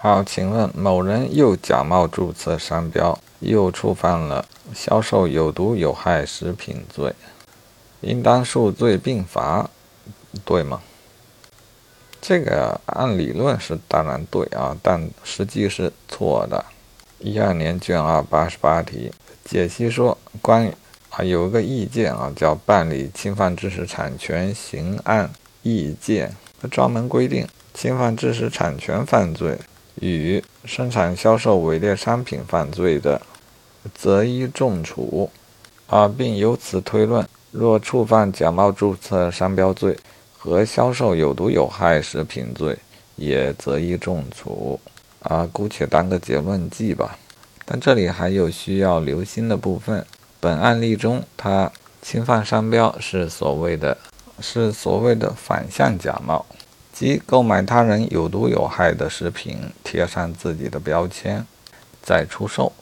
好，请问某人又假冒注册商标，又触犯了销售有毒有害食品罪，应当数罪并罚，对吗？这个按理论是当然对啊，但实际是错的。一二年卷二八十八题解析说，关于啊有一个意见啊，叫办理侵犯知识产权刑案意见，专门规定侵犯知识产权犯罪。与生产销售伪劣商品犯罪的，择一重处，啊，并由此推论，若触犯假冒注册商标罪和销售有毒有害食品罪，也择一重处，啊，姑且当个结论记吧。但这里还有需要留心的部分。本案例中，他侵犯商标是所谓的，是所谓的反向假冒。即购买他人有毒有害的食品，贴上自己的标签，再出售。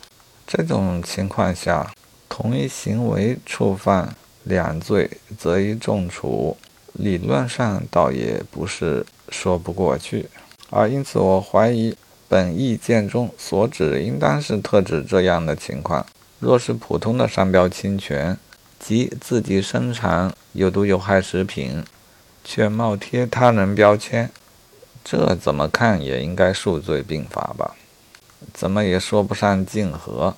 这种情况下，同一行为触犯两罪，择一重处，理论上倒也不是说不过去。而因此，我怀疑本意见中所指，应当是特指这样的情况：若是普通的商标侵权，即自己生产有毒有害食品。却冒贴他人标签，这怎么看也应该数罪并罚吧？怎么也说不上竞合。